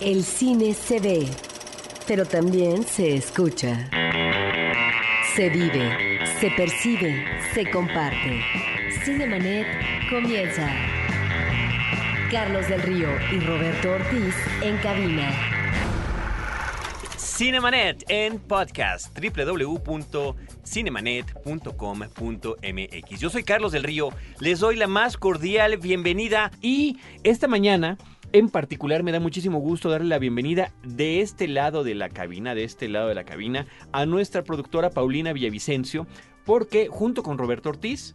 El cine se ve, pero también se escucha. Se vive, se percibe, se comparte. Cinemanet comienza. Carlos del Río y Roberto Ortiz en cabina. Cinemanet en podcast www.cinemanet.com.mx. Yo soy Carlos del Río, les doy la más cordial bienvenida y esta mañana en particular me da muchísimo gusto darle la bienvenida de este lado de la cabina, de este lado de la cabina, a nuestra productora Paulina Villavicencio, porque junto con Roberto Ortiz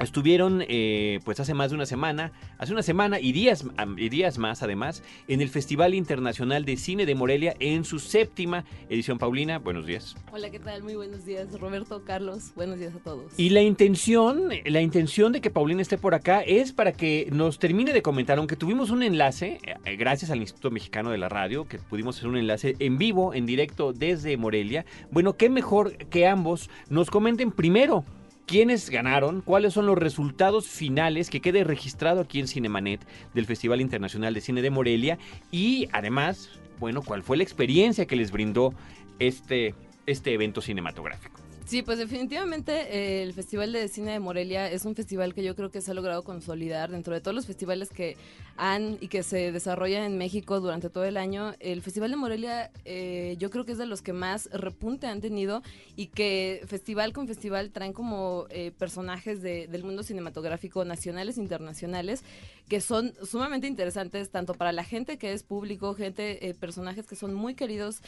Estuvieron eh, pues hace más de una semana, hace una semana y días, y días más además, en el Festival Internacional de Cine de Morelia en su séptima edición. Paulina, buenos días. Hola, ¿qué tal? Muy buenos días, Roberto, Carlos, buenos días a todos. Y la intención, la intención de que Paulina esté por acá es para que nos termine de comentar, aunque tuvimos un enlace, eh, gracias al Instituto Mexicano de la Radio, que pudimos hacer un enlace en vivo, en directo desde Morelia. Bueno, qué mejor que ambos nos comenten primero quiénes ganaron, cuáles son los resultados finales que quede registrado aquí en Cinemanet del Festival Internacional de Cine de Morelia y además, bueno, cuál fue la experiencia que les brindó este, este evento cinematográfico. Sí, pues definitivamente eh, el Festival de Cine de Morelia es un festival que yo creo que se ha logrado consolidar dentro de todos los festivales que han y que se desarrollan en México durante todo el año. El Festival de Morelia eh, yo creo que es de los que más repunte han tenido y que festival con festival traen como eh, personajes del mundo cinematográfico nacionales e internacionales que son sumamente interesantes tanto para la gente que es público, gente, personajes que son muy queridos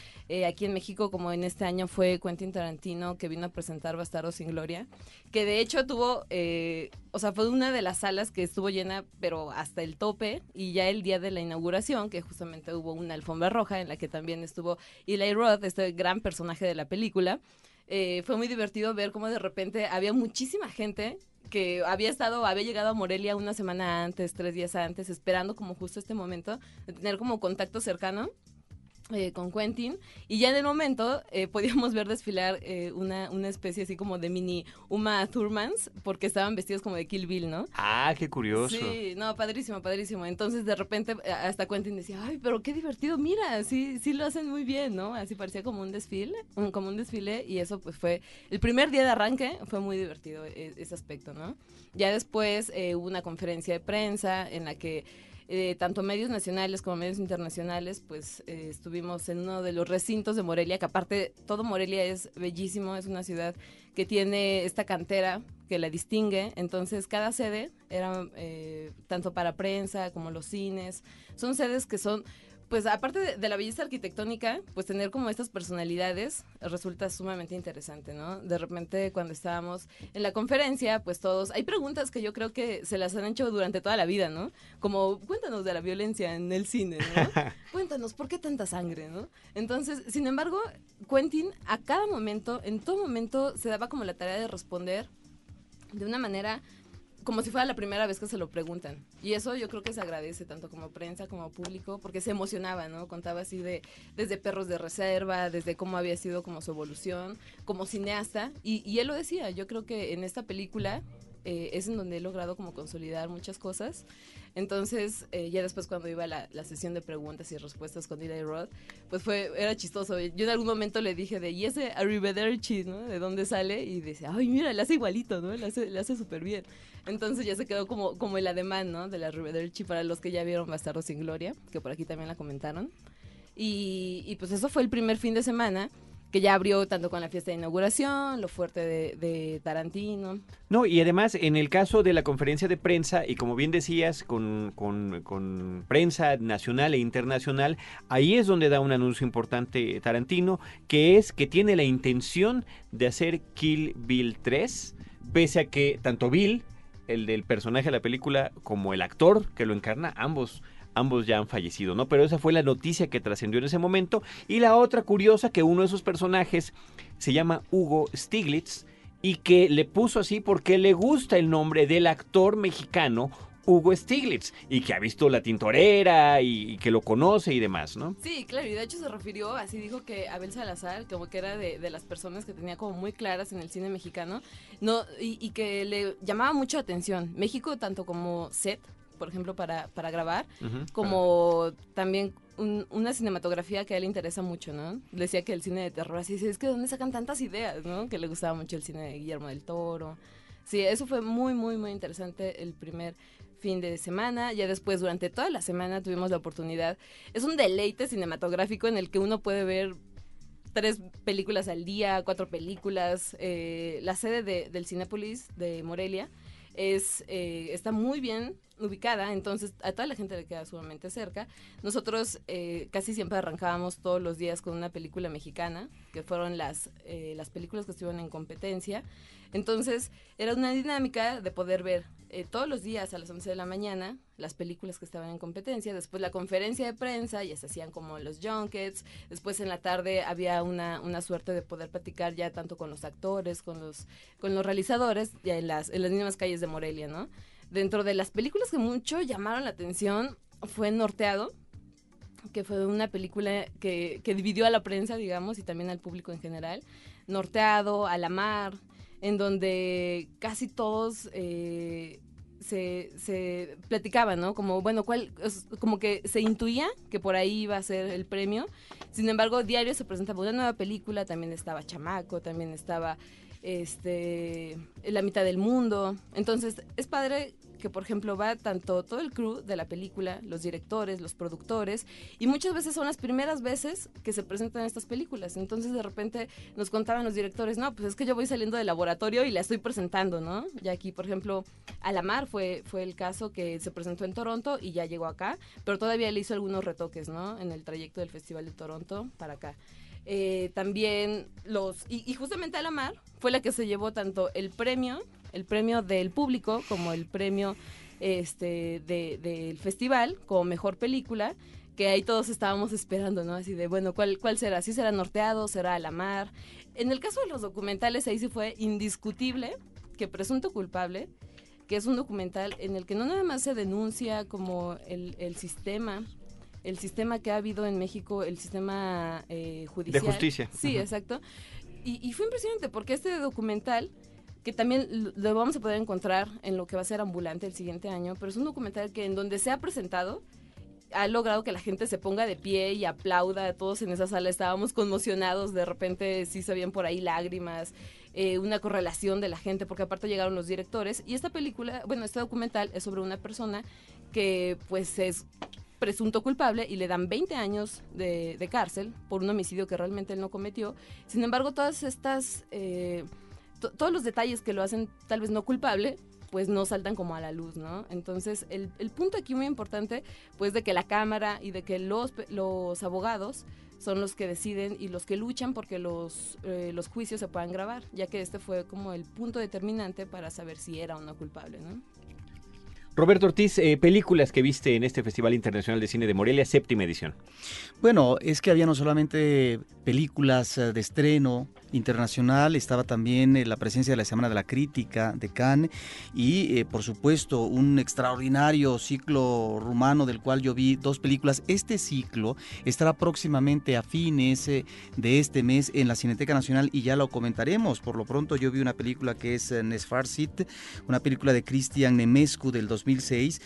aquí en México como en este año fue Quentin Tarantino que vino a presentar Bastardo sin Gloria, que de hecho tuvo, eh, o sea, fue una de las salas que estuvo llena, pero hasta el tope, y ya el día de la inauguración, que justamente hubo una alfombra roja en la que también estuvo Eli Roth, este gran personaje de la película, eh, fue muy divertido ver cómo de repente había muchísima gente que había estado, había llegado a Morelia una semana antes, tres días antes, esperando como justo este momento de tener como contacto cercano eh, con Quentin y ya en el momento eh, podíamos ver desfilar eh, una, una especie así como de mini Uma Thurmans porque estaban vestidos como de Kill Bill, ¿no? Ah, qué curioso. Sí, no, padrísimo, padrísimo. Entonces de repente hasta Quentin decía, ay, pero qué divertido, mira, sí, sí lo hacen muy bien, ¿no? Así parecía como un desfile, como un desfile y eso pues fue, el primer día de arranque fue muy divertido ese aspecto, ¿no? Ya después hubo una conferencia de prensa en la que eh, tanto medios nacionales como medios internacionales, pues eh, estuvimos en uno de los recintos de Morelia, que aparte todo Morelia es bellísimo, es una ciudad que tiene esta cantera que la distingue, entonces cada sede era eh, tanto para prensa como los cines, son sedes que son pues aparte de, la belleza arquitectónica, pues tener como estas personalidades resulta sumamente interesante, ¿no? De repente cuando estábamos en la conferencia, pues todos, hay preguntas que yo creo que se las han hecho durante toda la vida, ¿no? Como, cuéntanos de la violencia en el cine, ¿no? cuéntanos, ¿por qué tanta sangre, ¿no? Entonces, sin embargo, Quentin a cada momento, en todo momento, se daba como la tarea de responder de una manera como si fuera la primera vez que se lo preguntan. Y eso yo creo que se agradece tanto como prensa como público, porque se emocionaba, ¿no? Contaba así de desde perros de reserva, desde cómo había sido como su evolución, como cineasta. Y, y él lo decía, yo creo que en esta película eh, es en donde he logrado como consolidar muchas cosas. Entonces, eh, ya después cuando iba la, la, sesión de preguntas y respuestas con Eli Roth, pues fue, era chistoso. Yo en algún momento le dije de, ¿y ese Arrivederci, no? ¿De dónde sale? Y dice, ay, mira, le hace igualito, ¿no? Le hace, le hace súper bien. Entonces ya se quedó como, como el ademán, ¿no? De la Arrivederci para los que ya vieron Bastardo sin Gloria, que por aquí también la comentaron. Y, y pues eso fue el primer fin de semana que ya abrió tanto con la fiesta de inauguración, lo fuerte de, Tarantino. No, y además en el caso de la conferencia de prensa, y como bien decías, con, con, prensa nacional e internacional, ahí es donde da un anuncio importante Tarantino, que es que tiene la intención de hacer Kill Bill 3, pese a que tanto Bill, el del personaje de la película, como el actor que lo encarna, ambos ambos ya han fallecido, ¿no? Pero esa fue la noticia que trascendió en ese momento. Y la otra curiosa, que uno de esos personajes se llama Hugo Stiglitz y que le puso así porque le gusta el nombre del actor mexicano Hugo Stiglitz y que ha visto La Tintorera y, que lo conoce y demás, ¿no? Sí, claro, y de hecho se refirió, así dijo que Abel Salazar, como que era de, las personas que tenía como muy claras en el cine mexicano, no y, que le llamaba mucho atención. México, tanto como set, por ejemplo, para, para grabar, como también una cinematografía que a él le interesa mucho, ¿no? Decía que el cine de terror, así es que ¿dónde sacan tantas ideas, ¿no? Que le gustaba mucho el cine de Guillermo del Toro. Sí, eso fue muy, muy, muy interesante el primer fin de semana. Ya después, durante toda la semana, tuvimos la oportunidad. Es un deleite cinematográfico en el que uno puede ver tres películas al día, cuatro películas. Eh, la sede de, del Cinépolis de Morelia es, eh, está muy bien ubicada, entonces a toda la gente le queda sumamente cerca. Nosotros eh, casi siempre arrancábamos todos los días con una película mexicana, que fueron las, eh, las películas que estuvieron en competencia. Entonces era una dinámica de poder ver eh, todos los días a las 11 de la mañana las películas que estaban en competencia, después la conferencia de prensa, ya se hacían como los junkets, después en la tarde había una, una suerte de poder platicar ya tanto con los actores, con los, con los realizadores, ya en las, en las mismas calles de Morelia, ¿no? Dentro de las películas que mucho llamaron la atención fue Norteado, que fue una película que, que dividió a la prensa, digamos, y también al público en general. Norteado, A la Mar, en donde casi todos eh, se, se, platicaban, ¿no? Como, bueno, cuál, como que se intuía que por ahí iba a ser el premio. Sin embargo, diario se presentaba una nueva película, también estaba Chamaco, también estaba este La mitad del mundo. Entonces, es padre que por ejemplo va tanto todo el crew de la película, los directores, los productores, y muchas veces son las primeras veces que se presentan estas películas. Entonces de repente nos contaban los directores, no, pues es que yo voy saliendo del laboratorio y la estoy presentando, ¿no? Ya aquí, por ejemplo, Alamar fue, fue el caso que se presentó en Toronto y ya llegó acá, pero todavía le hizo algunos retoques, ¿no? En el trayecto del Festival de Toronto para acá. Eh, también los, y, y justamente Alamar fue la que se llevó tanto el premio el premio del público como el premio este del festival como mejor película que ahí todos estábamos esperando, ¿no? Así de, bueno, ¿cuál, cuál será? ¿Sí será Norteado? ¿Será La Mar? En el caso de los documentales, ahí sí fue indiscutible que Presunto Culpable, que es un documental en el que no nada más se denuncia como el, el sistema, el sistema que ha habido en México, el sistema eh, judicial. De justicia. Sí, exacto. Y, y fue impresionante porque este documental que también lo vamos a poder encontrar en lo que va a ser ambulante el siguiente año, pero es un documental que en donde se ha presentado ha logrado que la gente se ponga de pie y aplauda. Todos en esa sala estábamos conmocionados, de repente sí se por ahí lágrimas, eh, una correlación de la gente, porque aparte llegaron los directores. Y esta película, bueno, este documental es sobre una persona que pues es presunto culpable y le dan 20 años de, cárcel por un homicidio que realmente él no cometió. Sin embargo, todas estas... Eh, todos los detalles que lo hacen tal vez no culpable, pues no saltan como a la luz, ¿no? Entonces, el, punto aquí muy importante, pues de que la Cámara y de que los, los abogados son los que deciden y los que luchan porque los, eh, los juicios se puedan grabar, ya que este fue como el punto determinante para saber si era o no culpable, ¿no? Roberto Ortiz, eh, películas que viste en este Festival Internacional de Cine de Morelia, séptima edición. Bueno, es que había no solamente películas eh, de estreno, internacional, estaba también eh, la presencia de la Semana de la Crítica de Cannes y eh, por supuesto un extraordinario ciclo rumano del cual yo vi dos películas. Este ciclo estará próximamente a fines eh, de este mes en la Cineteca Nacional y ya lo comentaremos. Por lo pronto yo vi una película que es Nesfarsit, una película de Cristian Nemescu del 2006,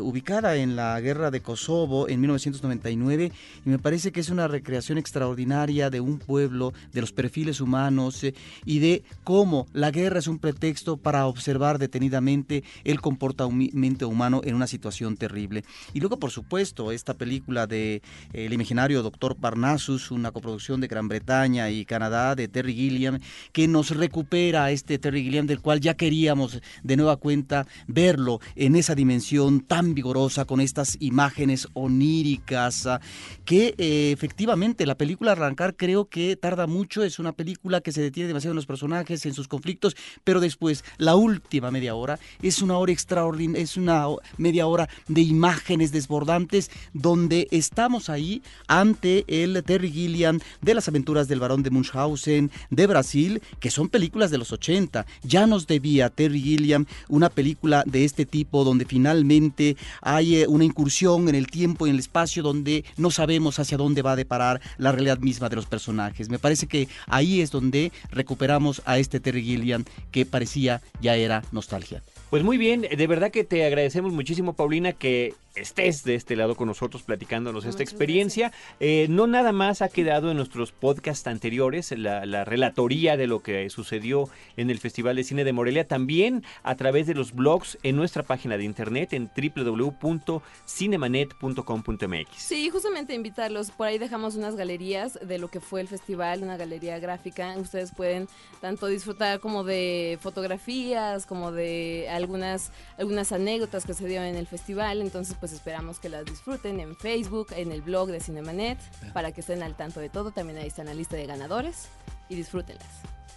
ubicada en la guerra de Kosovo en 1999 y me parece que es una recreación extraordinaria de un pueblo, de los perfiles humanos eh, y de cómo la guerra es un pretexto para observar detenidamente el comportamiento humano en una situación terrible. Y luego, por supuesto, esta película de eh, El imaginario Doctor Parnassus, una coproducción de Gran Bretaña y Canadá de Terry Gilliam, que nos recupera a este Terry Gilliam del cual ya queríamos de nueva cuenta verlo en esa dimensión tan vigorosa, con estas imágenes oníricas, ah, que eh, efectivamente la película arrancar creo que tarda mucho, es una película que se detiene demasiado en los personajes, en sus conflictos, pero después, la última media hora, es una hora extraordinaria, es una media hora de imágenes desbordantes donde estamos ahí ante el Terry Gilliam de las aventuras del barón de Munchausen de Brasil, que son películas de los 80. Ya nos debía Terry Gilliam una película de este tipo donde finalmente hay eh, una incursión en el tiempo y en el espacio donde no sabemos hacia dónde va a deparar la realidad misma de los personajes. Me parece que ahí es donde recuperamos a este Terry Gilliam que parecía ya era nostalgia. Pues muy bien, de verdad que te agradecemos muchísimo, Paulina, que estés de este lado con nosotros platicándonos esta Muchas experiencia. Eh, no nada más ha quedado en nuestros podcasts anteriores la, la relatoría de lo que sucedió en el Festival de Cine de Morelia, también a través de los blogs en nuestra página de internet en www.cinemanet.com.mx. Sí, justamente invitarlos. Por ahí dejamos unas galerías de lo que fue el festival, una galería gráfica. Ustedes pueden tanto disfrutar como de fotografías, como de algunas, algunas anécdotas que se dieron en el festival. Entonces, pues esperamos que las disfruten en Facebook, en el blog de Cinemanet, para que estén al tanto de todo. También ahí está la lista de ganadores y disfrútenlas.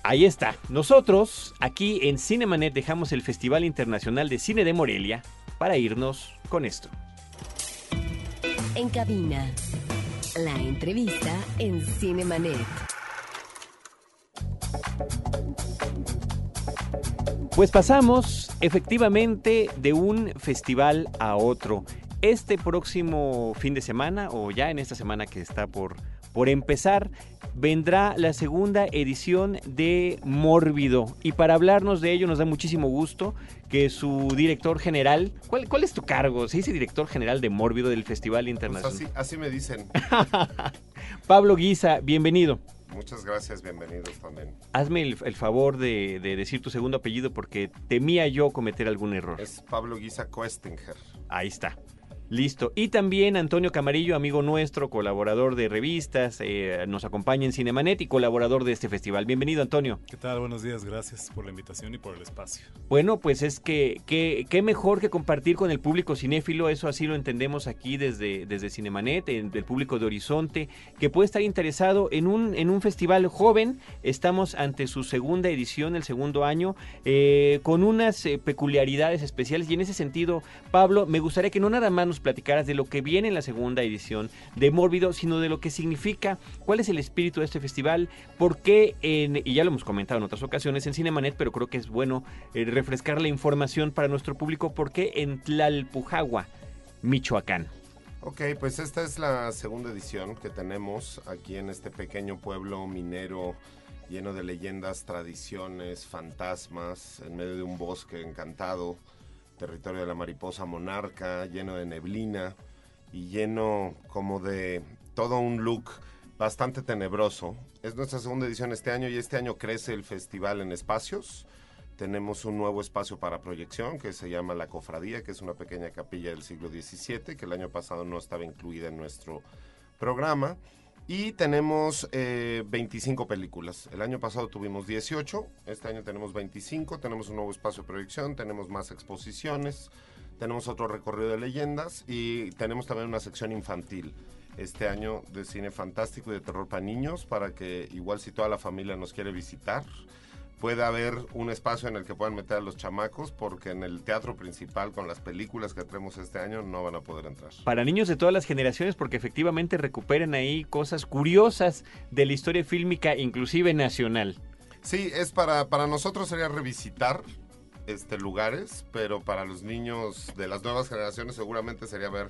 Ahí está. Nosotros aquí en Cinemanet dejamos el Festival Internacional de Cine de Morelia para irnos con esto. En cabina, la entrevista en Cinemanet. Pues pasamos efectivamente de un festival a otro. Este próximo fin de semana, o ya en esta semana que está por, por empezar, vendrá la segunda edición de Mórbido. Y para hablarnos de ello nos da muchísimo gusto que su director general, ¿cuál, cuál es tu cargo? Se dice director general de Mórbido del Festival Pues Internacional. así, así me dicen. Pablo Guisa, bienvenido. Muchas gracias, bienvenidos también. Hazme el, el favor de, de decir tu segundo apellido porque temía yo cometer algún error. Es Pablo Guisa Koestinger. Ahí está. Listo. Y también Antonio Camarillo, amigo nuestro, colaborador de revistas, eh, nos acompaña en Cinemanet y colaborador de este festival. Bienvenido, Antonio. ¿Qué tal? Buenos días, gracias por la invitación y por el espacio. Bueno, pues es que qué mejor que compartir con el público cinéfilo, eso así lo entendemos aquí desde, desde Cinemanet, en- del público de Horizonte, que puede estar interesado en un, en un festival joven. Estamos ante su segunda edición, el segundo año, eh, con unas eh, peculiaridades especiales. Y en ese sentido, Pablo, me gustaría que no nada más nos platicaras de lo que viene en la segunda edición de Mórbido, sino de lo que significa, cuál es el espíritu de este festival, por qué, en- y ya lo hemos comentado en otras ocasiones en Cinemanet, pero creo que es bueno eh, refrescar la información para nuestro público, por qué en Tlalpujagua, Michoacán. Ok, pues esta es la segunda edición que tenemos aquí en este pequeño pueblo minero lleno de leyendas, tradiciones, fantasmas, en medio de un bosque encantado, territorio de la mariposa monarca, lleno de neblina y lleno como de todo un look bastante tenebroso. Es nuestra segunda edición este año y este año crece el festival en espacios. Tenemos un nuevo espacio para proyección que se llama La Cofradía, que es una pequeña capilla del siglo XVII, que el año pasado no estaba incluida en nuestro programa. Y tenemos eh, 25 películas. El año pasado tuvimos 18, este año tenemos 25, tenemos un nuevo espacio de proyección, tenemos más exposiciones, tenemos otro recorrido de leyendas y tenemos también una sección infantil este año de cine fantástico y de terror para niños para que igual si toda la familia nos quiere visitar pueda haber un espacio en el que puedan meter a los chamacos porque en el teatro principal con las películas que tenemos este año no van a poder entrar. Para niños de todas las generaciones, porque efectivamente recuperan ahí cosas curiosas de la historia fílmica, inclusive nacional. Sí, es para, para nosotros sería revisitar este lugares, pero para los niños de las nuevas generaciones seguramente sería ver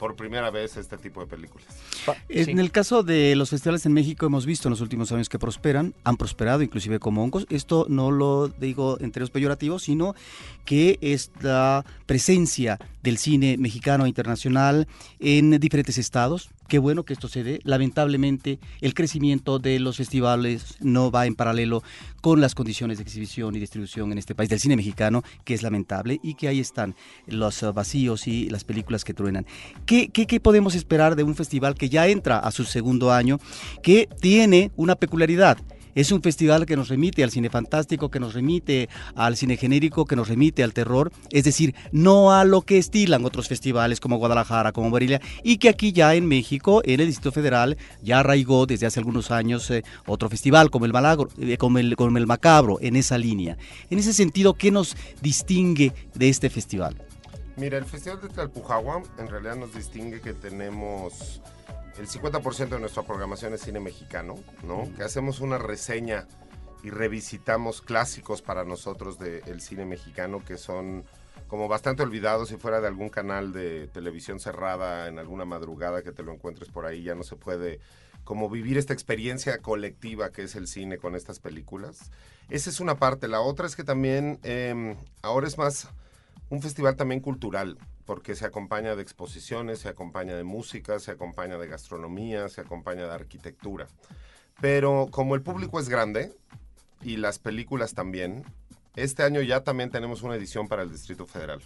por primera vez este tipo de películas. En sí. el caso de los festivales en México hemos visto en los últimos años que prosperan, han prosperado inclusive como hongos. Esto no lo digo en términos peyorativos, sino que es la presencia del cine mexicano e internacional en diferentes estados. Qué bueno que esto se dé. Lamentablemente el crecimiento de los festivales no va en paralelo con las condiciones de exhibición y distribución en este país del cine mexicano, que es lamentable y que ahí están los eh, vacíos y las películas que truenan. ¿Qué, qué, qué podemos esperar de un festival que ya entra a su segundo año, que tiene una peculiaridad? Es un festival que nos remite al cine fantástico, que nos remite al cine genérico, que nos remite al terror, es decir, no a lo que estilan otros festivales como Guadalajara, como Morelia, y que aquí ya en México, en el Distrito Federal, ya arraigó desde hace algunos años eh, otro festival como el, Malagro, eh, como, el, Macabro, en esa línea. En ese sentido, ¿qué nos distingue de este festival? Mira, el Festival de Tlalpujagua en realidad nos distingue que tenemos el 50% de nuestra programación es cine mexicano, ¿no? Que hacemos una reseña y revisitamos clásicos para nosotros del cine mexicano que son como bastante olvidados si fuera de algún canal de televisión cerrada en alguna madrugada que te lo encuentres por ahí, ya no se puede como vivir esta experiencia colectiva que es el cine con estas películas. Esa es una parte. La otra es que también eh, ahora es más un festival también cultural, porque se acompaña de exposiciones, se acompaña de música, se acompaña de gastronomía, se acompaña de arquitectura. Pero como el público es grande y las películas también, este año ya también tenemos una edición para el Distrito Federal.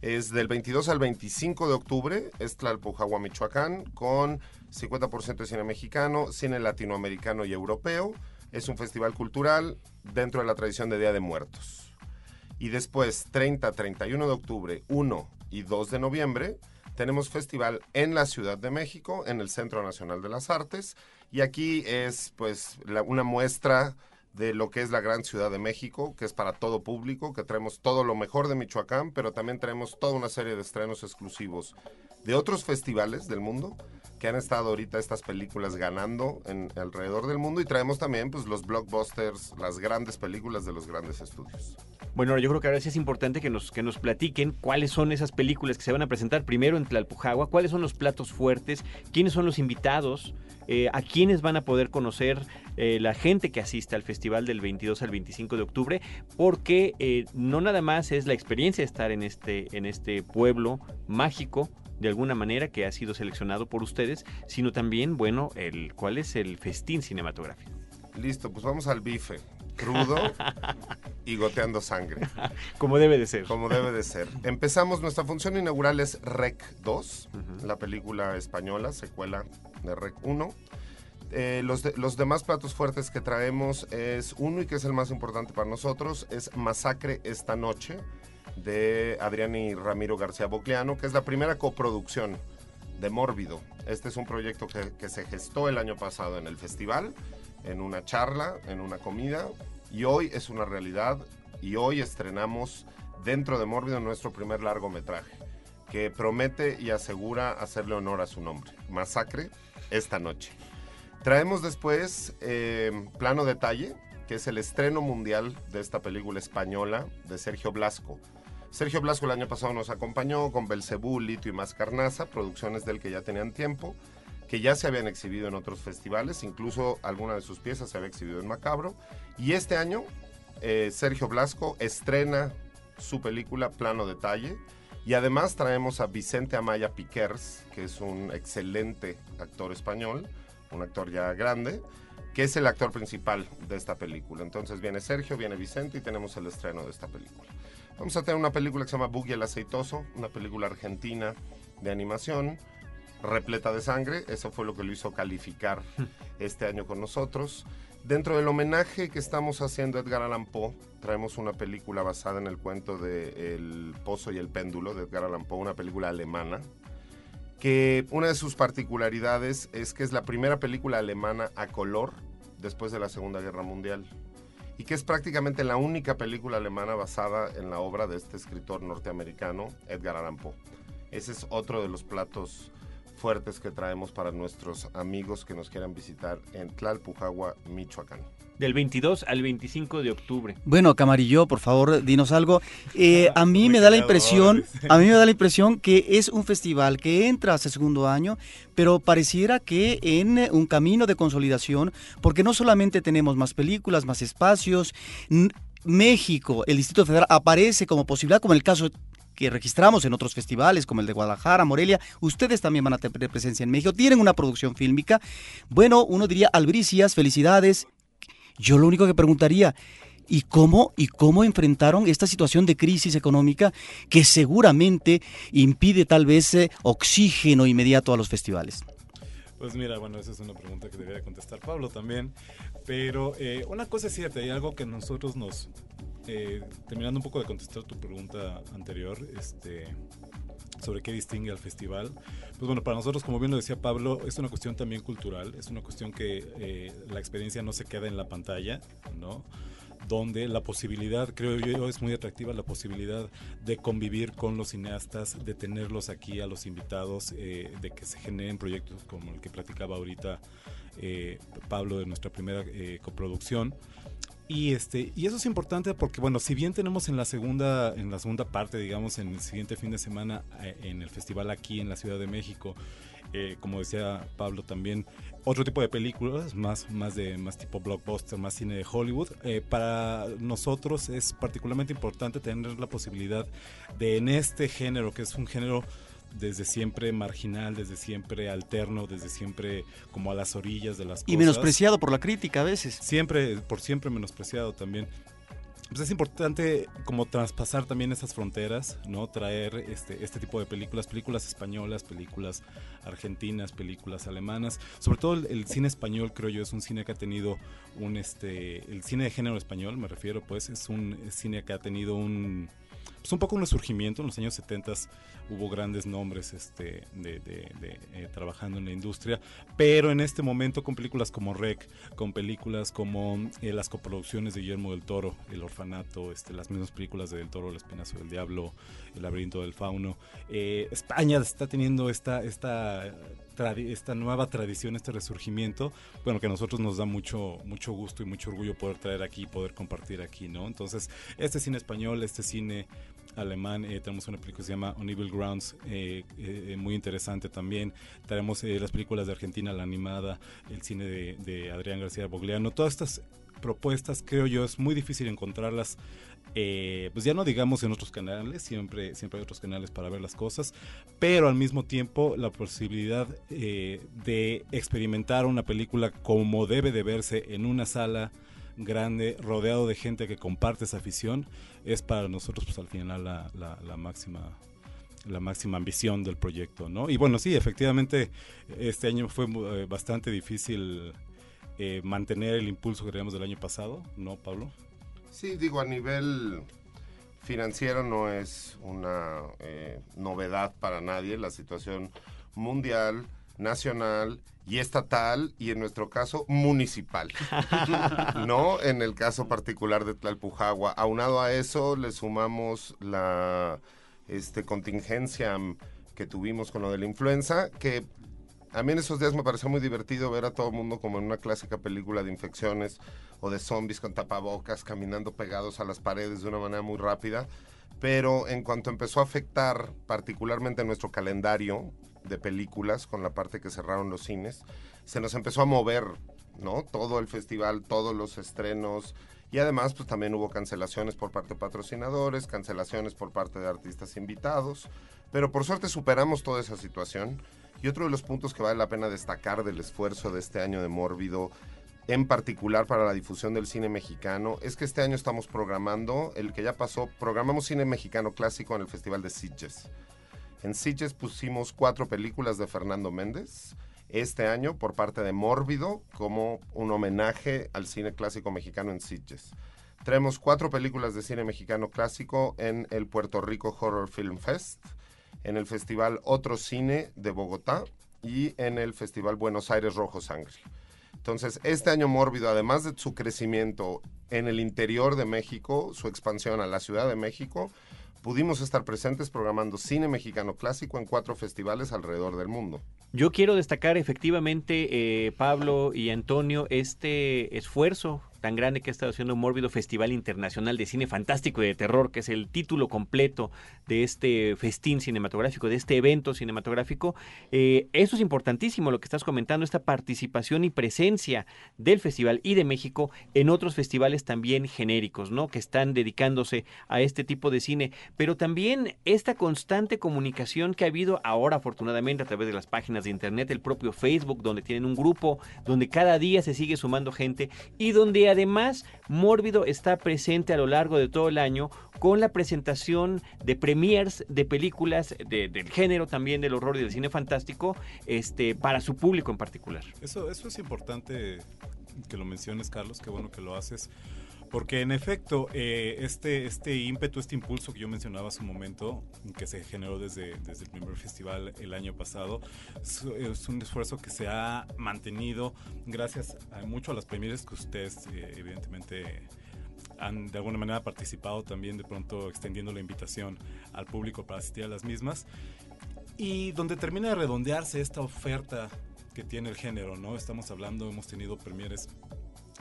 Es del 22 al 25 de octubre, es Tlalpujagua, Michoacán, con 50% de cine mexicano, cine latinoamericano y europeo. Es un festival cultural dentro de la tradición de Día de Muertos. Y después, 30, 31 de octubre, 1 y 2 de noviembre, tenemos festival en la Ciudad de México, en el Centro Nacional de las Artes. Y aquí es pues una muestra de lo que es la gran Ciudad de México, que es para todo público, que traemos todo lo mejor de Michoacán, pero también traemos toda una serie de estrenos exclusivos de otros festivales del mundo que han estado ahorita estas películas ganando en alrededor del mundo y traemos también pues los blockbusters, las grandes películas de los grandes estudios. Bueno, yo creo que ahora sí es importante que nos, que nos platiquen cuáles son esas películas que se van a presentar primero en Tlalpujagua, cuáles son los platos fuertes, quiénes son los invitados, eh, a quiénes van a poder conocer eh, la gente que asista al festival del 22 al 25 de octubre, porque eh, no nada más es la experiencia de estar en este, en este pueblo mágico, de alguna manera que ha sido seleccionado por ustedes, sino también, bueno, el cuál es el festín cinematográfico. Listo, pues vamos al bife, crudo y goteando sangre. Como debe de ser. Como debe de ser. Empezamos, nuestra función inaugural es Rec 2, Ujú. la película española, secuela de Rec 1. Eh, los, de- los demás platos fuertes que traemos es uno y que es el más importante para nosotros, es Masacre esta noche de Adrián y Ramiro García Bocleano, que es la primera coproducción de Mórbido. Este es un proyecto que, se gestó el año pasado en el festival, en una charla, en una comida, y hoy es una realidad, y hoy estrenamos dentro de Mórbido nuestro primer largometraje, que promete y asegura hacerle honor a su nombre, Masacre, esta noche. Traemos después eh, Plano Detalle, que es el estreno mundial de esta película española de Sergio Blasco. Sergio Blasco el año pasado nos acompañó con Belcebú, Litio y Mascarnaza, producciones del que ya tenían tiempo, que ya se habían exhibido en otros festivales, incluso alguna de sus piezas se había exhibido en Macabro. Y este año, eh, Sergio Blasco estrena su película Plano Detalle. Y además traemos a Vicente Amaya Piquers, que es un excelente actor español, un actor ya grande, que es el actor principal de esta película. Entonces viene Sergio, viene Vicente y tenemos el estreno de esta película. Vamos a tener una película que se llama Boogie el Aceitoso, una película argentina de animación, repleta de sangre. Eso fue lo que lo hizo calificar este año con nosotros. Dentro del homenaje que estamos haciendo a Edgar Allan Poe, traemos una película basada en el cuento de El Pozo y el Péndulo de Edgar Allan Poe, una película alemana, que una de sus particularidades es que es la primera película alemana a color después de la Segunda Guerra Mundial y que es prácticamente la única película alemana basada en la obra de este escritor norteamericano, Edgar Allan Poe. Ese es otro de los platos fuertes que traemos para nuestros amigos que nos quieran visitar en Tlalpujagua, Michoacán. Del 22 al 25 de octubre. Bueno, Camarillo, por favor, dinos algo. Eh, a mí me da la impresión, a mí me da la impresión que es un festival que entra hace segundo año, pero pareciera que en eh, un camino de consolidación, porque no solamente tenemos más películas, más espacios, México, el Distrito Federal aparece como posibilidad, como el caso que registramos en otros festivales como el de Guadalajara, Morelia, ustedes también van a tener presencia en México, tienen una producción fílmica. Bueno, uno diría albricias, felicidades. Yo lo único que preguntaría, ¿y cómo, ¿y cómo enfrentaron esta situación de crisis económica que seguramente impide tal vez eh, oxígeno inmediato a los festivales? Pues mira, bueno, esa es una pregunta que debería contestar Pablo también. Pero eh, una cosa es cierta, hay algo que nosotros nos... eh, terminando un poco de contestar tu pregunta anterior, este, sobre qué distingue al festival. Pues bueno, para nosotros, como bien lo decía Pablo, es una cuestión también cultural, es una cuestión que eh, la experiencia no se queda en la pantalla, ¿no? donde la posibilidad, creo yo, es muy atractiva la posibilidad de convivir con los cineastas, de tenerlos aquí a los invitados, eh, de que se generen proyectos como el que platicaba ahorita eh, Pablo de nuestra primera eh, coproducción. Y este y eso es importante porque bueno, si bien tenemos en la segunda en la segunda parte, digamos, en el siguiente fin de semana eh, en el festival aquí en la Ciudad de México eh, como decía Pablo también, otro tipo de películas, más, más, de, más tipo blockbuster, más cine de Hollywood. Eh, para nosotros es particularmente importante tener la posibilidad de en este género, que es un género desde siempre marginal, desde siempre alterno, desde siempre como a las orillas de las cosas. Y menospreciado por la crítica a veces. Siempre, por siempre menospreciado también pues es importante como traspasar también esas fronteras, ¿no? Traer este, este tipo de películas, películas españolas, películas argentinas, películas alemanas. Sobre todo el, cine español, creo yo, es un cine que ha tenido un, este, el cine de género español, me refiero, pues, es un cine que ha tenido un, pues un poco un resurgimiento. En los años 70 hubo grandes nombres este, de, eh, trabajando en la industria, pero en este momento con películas como Rec, con películas como eh, las coproducciones de Guillermo del Toro, El Orfanato, este, las mismas películas de Del Toro, El Espinazo del Diablo, El Laberinto del Fauno, eh, España está teniendo esta, esta esta nueva tradición, este resurgimiento, bueno, que a nosotros nos da mucho, mucho gusto y mucho orgullo poder traer aquí, poder compartir aquí, ¿no? Entonces, este cine español, este cine alemán, eh, tenemos una película que se llama On Evil Grounds, eh, eh, muy interesante también. Tenemos las películas de Argentina, la animada, el cine de, de Adrián García Bogliano. Todas estas propuestas, creo yo, es muy difícil encontrarlas. Pues ya no digamos en otros canales, siempre, siempre hay otros canales para ver las cosas, pero al mismo tiempo la posibilidad de experimentar una película como debe de verse en una sala grande, rodeado de gente que comparte esa afición, es para nosotros pues al final la, la, máxima la máxima ambición del proyecto, ¿no? Y bueno, sí, efectivamente, este año fue eh, bastante difícil eh, mantener el impulso que teníamos del año pasado, ¿no, Pablo? Sí, digo, a nivel financiero no es una eh, novedad para nadie la situación mundial, nacional y estatal y en nuestro caso municipal. no en el caso particular de Tlalpujagua. Aunado a eso le sumamos la este, contingencia que tuvimos con lo de la influenza, que a mí en esos días me pareció muy divertido ver a todo el mundo como en una clásica película de infecciones o de zombies con tapabocas caminando pegados a las paredes de una manera muy rápida. Pero en cuanto empezó a afectar particularmente nuestro calendario, de películas con la parte que cerraron los cines, se nos empezó a mover, ¿no? Todo el festival, todos los estrenos y además pues también hubo cancelaciones por parte de patrocinadores, cancelaciones por parte de artistas invitados, pero por suerte superamos toda esa situación. Y otro de los puntos que vale la pena destacar del esfuerzo de este año de Mórbido, en particular para la difusión del cine mexicano, es que este año estamos programando, el que ya pasó, programamos cine mexicano clásico en el Festival de Sitges. En Sitges pusimos cuatro películas de Fernando Méndez este año por parte de Mórbido como un homenaje al cine clásico mexicano en Sitges. Traemos cuatro películas de cine mexicano clásico en el Puerto Rico Horror Film Fest, en el Festival Otro Cine de Bogotá y en el Festival Buenos Aires Rojo Sangre. Entonces, este año Mórbido, además de su crecimiento en el interior de México, su expansión a la Ciudad de México, pudimos estar presentes programando cine mexicano clásico en cuatro festivales alrededor del mundo. Yo quiero destacar efectivamente, eh, Pablo y Antonio, este esfuerzo tan grande que ha estado haciendo Mórbido Festival Internacional de Cine Fantástico y de Terror, que es el título completo de este festín cinematográfico, de este evento cinematográfico. Eh, eso es importantísimo, lo que estás comentando, esta participación y presencia del festival y de México en otros festivales también genéricos, ¿no? Que están dedicándose a este tipo de cine, pero también esta constante comunicación que ha habido ahora, afortunadamente, a través de las páginas de internet, el propio Facebook, donde tienen un grupo, donde cada día se sigue sumando gente y donde además Mórbido está presente a lo largo de todo el año con la presentación de premiers de películas del género también del horror y del cine fantástico este, para su público en particular. Eso, eso es importante que lo menciones, Carlos, qué bueno que lo haces. Porque en efecto, eh, este, este ímpetu, este impulso que yo mencionaba hace un momento, que se generó desde, desde el primer festival el año pasado, es, un esfuerzo que se ha mantenido gracias a, mucho a las premieres que ustedes eh, evidentemente han de alguna manera participado también de pronto extendiendo la invitación al público para asistir a las mismas. Y donde termina de redondearse esta oferta que tiene el género, ¿no? Estamos hablando, hemos tenido premieres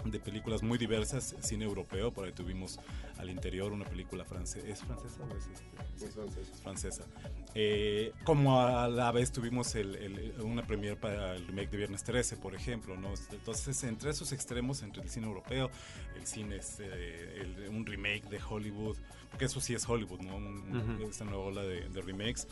de películas muy diversas, cine europeo, por ahí tuvimos al interior una película francesa, ¿es francesa o es, este? Es francesa. Es francesa. Eh, como a la vez tuvimos el, el, una premier para el remake de Viernes 13, por ejemplo, ¿no? Entonces, entre esos extremos, entre el cine europeo, el cine, este, el, un remake de Hollywood, porque eso sí es Hollywood, ¿no? Un, uh -huh. Esta nueva ola de, de remakes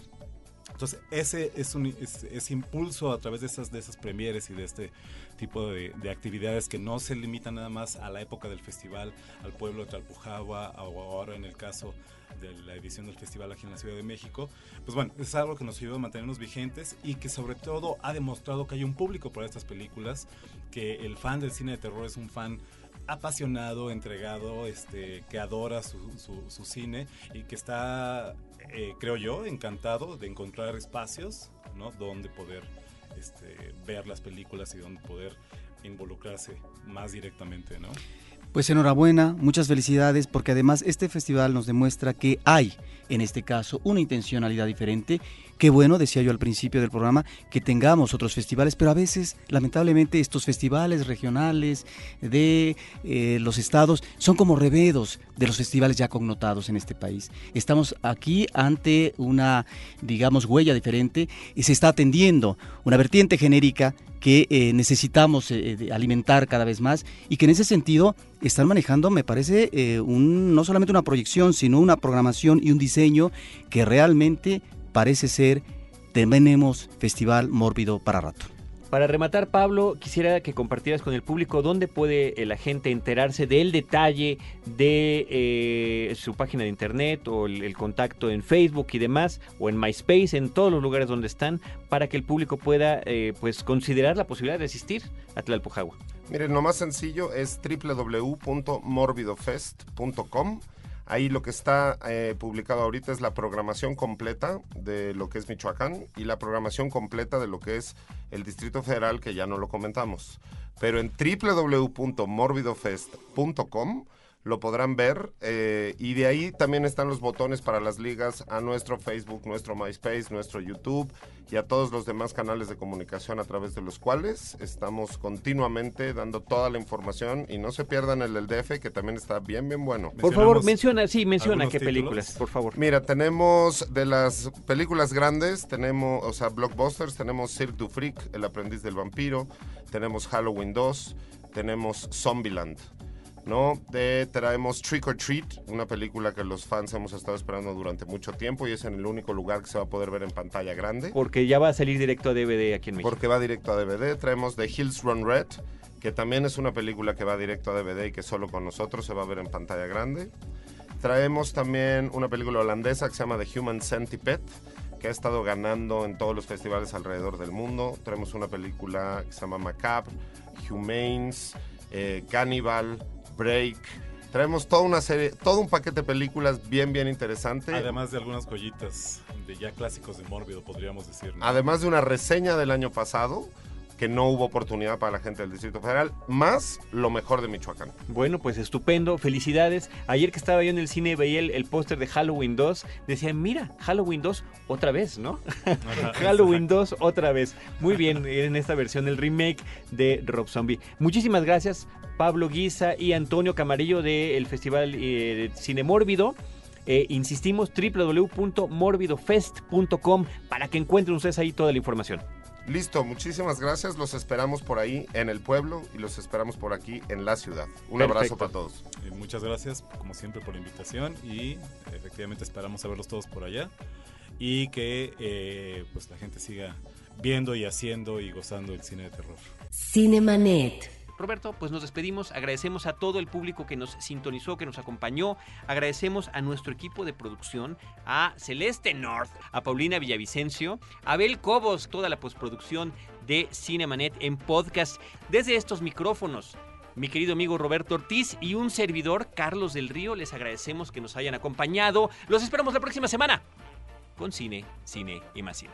entonces, ese es un ese impulso a través de esas, de esas premieres y de este tipo de, de, actividades que no se limitan nada más a la época del festival, al pueblo de Talpujagua, o ahora en el caso de la edición del festival aquí en la Ciudad de México, pues bueno, es algo que nos ayuda a mantenernos vigentes y que sobre todo ha demostrado que hay un público para estas películas, que el fan del cine de terror es un fan apasionado, entregado, este, que adora su, su, su cine y que está, eh, creo yo, encantado de encontrar espacios ¿no? donde poder este, ver las películas y donde poder involucrarse más directamente, ¿no? Pues enhorabuena, muchas felicidades, porque además este festival nos demuestra que hay, en este caso, una intencionalidad diferente. Qué bueno, decía yo al principio del programa, que tengamos otros festivales, pero a veces, lamentablemente, estos festivales regionales de eh, los estados son como revedos de los festivales ya connotados en este país. Estamos aquí ante una, digamos, huella diferente y se está atendiendo una vertiente genérica que eh, necesitamos eh, alimentar cada vez más y que en ese sentido están manejando, me parece, un, no solamente una proyección, sino una programación y un diseño que realmente parece ser, tenemos Festival Mórbido para rato. Para rematar, Pablo, quisiera que compartieras con el público dónde puede la gente enterarse del detalle de eh, su página de internet o el, el, contacto en Facebook y demás, o en MySpace, en todos los lugares donde están, para que el público pueda eh, pues considerar la posibilidad de asistir a Tlalpujagua. Miren, lo más sencillo es www.morbidofest.com. Ahí lo que está eh, publicado ahorita es la programación completa de lo que es Michoacán y la programación completa de lo que es el Distrito Federal, que ya no lo comentamos. Pero en www.morbidofest.com lo podrán ver eh, y de ahí también están los botones para las ligas a nuestro Facebook, nuestro MySpace, nuestro YouTube y a todos los demás canales de comunicación a través de los cuales estamos continuamente dando toda la información y no se pierdan el del DF que también está bien bien bueno. Por favor, menciona, sí, menciona qué títulos? películas, por favor. Mira, tenemos de las películas grandes, tenemos, o sea, blockbusters, tenemos Cirque du Freak, El aprendiz del vampiro, tenemos Halloween 2, tenemos Zombieland. ¿No? De, traemos Trick or Treat, una película que los fans hemos estado esperando durante mucho tiempo y es en el único lugar que se va a poder ver en pantalla grande. Porque ya va a salir directo a DVD aquí en México. Porque va directo a DVD. Traemos The Hills Run Red, que también es una película que va directo a DVD y que solo con nosotros se va a ver en pantalla grande. Traemos también una película holandesa que se llama The Human Centipede, que ha estado ganando en todos los festivales alrededor del mundo. Traemos una película que se llama Macabre, Humanes, eh, Cannibal, Break. Traemos toda una serie, todo un paquete de películas bien, bien interesante. Además de algunas joyitas de ya clásicos de Mórbido, podríamos decir. ¿no? Además de una reseña del año pasado, que no hubo oportunidad para la gente del Distrito Federal, más lo mejor de Michoacán. Bueno, pues estupendo, felicidades. Ayer que estaba yo en el cine veía el, el póster de Halloween 2, decía, mira, Halloween 2 otra vez, ¿no? Halloween 2 otra vez. Muy bien, en esta versión, el remake de Rob Zombie. Muchísimas gracias, Pablo Guisa y Antonio Camarillo del Festival eh, de Cine Mórbido. Eh, insistimos, www.morbidofest.com para que encuentren ustedes ahí toda la información. Listo, muchísimas gracias. Los esperamos por ahí en el pueblo y los esperamos por aquí en la ciudad. Un Perfecto. abrazo para todos. Eh, muchas gracias, como siempre, por la invitación y efectivamente esperamos a verlos todos por allá y que eh, pues la gente siga viendo y haciendo y gozando el cine de terror. Cinemanet. Roberto, pues nos despedimos, agradecemos a todo el público que nos sintonizó, que nos acompañó, agradecemos a nuestro equipo de producción, a Celeste North, a Paulina Villavicencio, a Abel Cobos, toda la postproducción de Cinemanet en podcast desde estos micrófonos. Mi querido amigo Roberto Ortiz y un servidor, Carlos del Río, les agradecemos que nos hayan acompañado. Los esperamos la próxima semana con cine, cine y más cine.